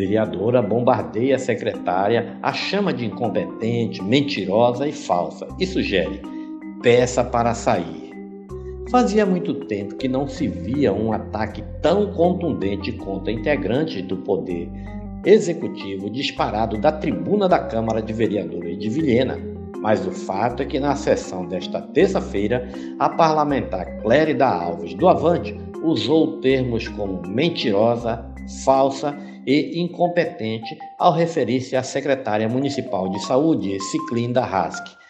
vereadora bombardeia a secretária, a chama de incompetente, mentirosa e falsa e sugere: peça para sair. Fazia muito tempo que não se via um ataque tão contundente contra integrantes do poder executivo disparado da tribuna da Câmara de Vereadores de Vilhena. Mas o fato é que na sessão desta terça-feira, a parlamentar Clérida Alves do Avante usou termos como mentirosa, falsa e incompetente ao referir-se à secretária municipal de saúde, Ciclinda Rask.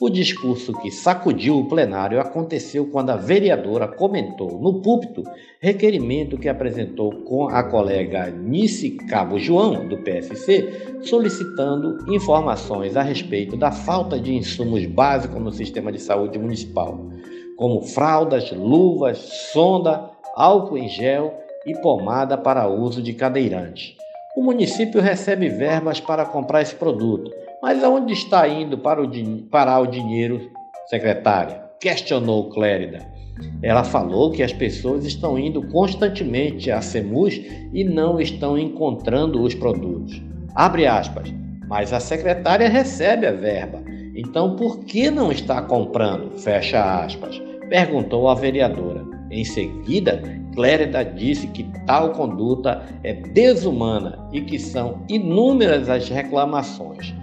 O discurso que sacudiu o plenário aconteceu quando a vereadora comentou no púlpito requerimento que apresentou com a colega Nice Cabo João, do PSC, solicitando informações a respeito da falta de insumos básicos no sistema de saúde municipal, como fraldas, luvas, sonda, álcool em gel e pomada para uso de cadeirante. O município recebe verbas para comprar esse produto, mas aonde está indo para o, o dinheiro, secretária? Questionou Clérida. Ela falou que as pessoas estão indo constantemente a SEMUS e não estão encontrando os produtos. Abre aspas. Mas a secretária recebe a verba. Então por que não está comprando? Fecha aspas. Perguntou a vereadora. Em seguida, Clérida disse que tal conduta é desumana e que são inúmeras as reclamações.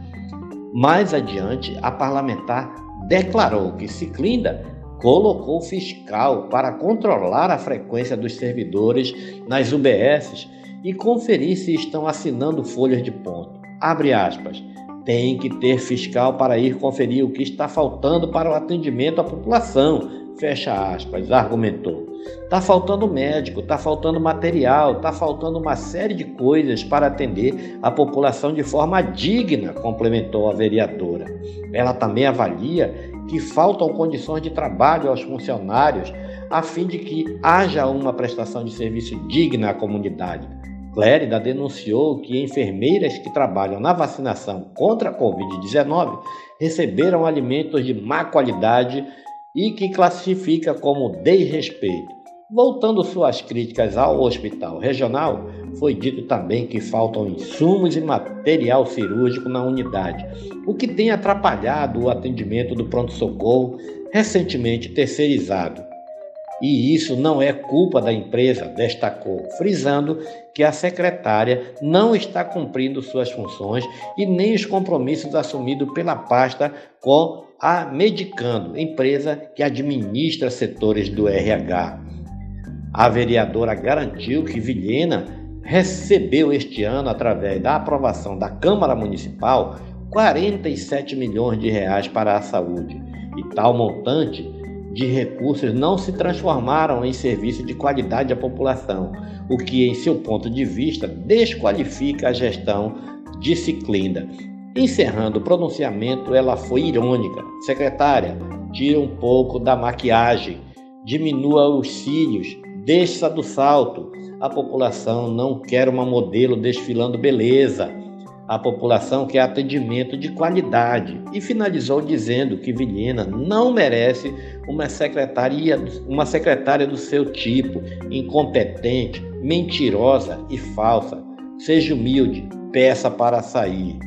Mais adiante, a parlamentar declarou que Ciclinda colocou fiscal para controlar a frequência dos servidores nas UBSs e conferir se estão assinando folhas de ponto. Abre aspas. Tem que ter fiscal para ir conferir o que está faltando para o atendimento à população, Fecha aspas, argumentou. Tá faltando médico, tá faltando material, tá faltando uma série de coisas para atender a população de forma digna, complementou a vereadora. Ela também avalia que faltam condições de trabalho aos funcionários a fim de que haja uma prestação de serviço digna à comunidade. Clérida denunciou que enfermeiras que trabalham na vacinação contra a Covid-19 receberam alimentos de má qualidade e que classifica como desrespeito. Voltando suas críticas ao hospital regional, foi dito também que faltam insumos e material cirúrgico na unidade, o que tem atrapalhado o atendimento do pronto-socorro recentemente terceirizado. E isso não é culpa da empresa, destacou, frisando que a secretária não está cumprindo suas funções e nem os compromissos assumidos pela pasta com a Medicando, empresa que administra setores do RH. A vereadora garantiu que Vilhena recebeu este ano, através da aprovação da Câmara Municipal, 47 milhões de reais para a saúde. E tal montante de recursos não se transformaram em serviço de qualidade à população, o que, em seu ponto de vista, desqualifica a gestão de Ciclinda. Encerrando o pronunciamento, ela foi irônica. Secretária, tira um pouco da maquiagem, diminua os cílios, desça do salto. A população não quer uma modelo desfilando beleza. A população quer atendimento de qualidade. E finalizou dizendo que Vilhena não merece uma secretaria, uma secretária do seu tipo, incompetente, mentirosa e falsa. Seja humilde, peça para sair.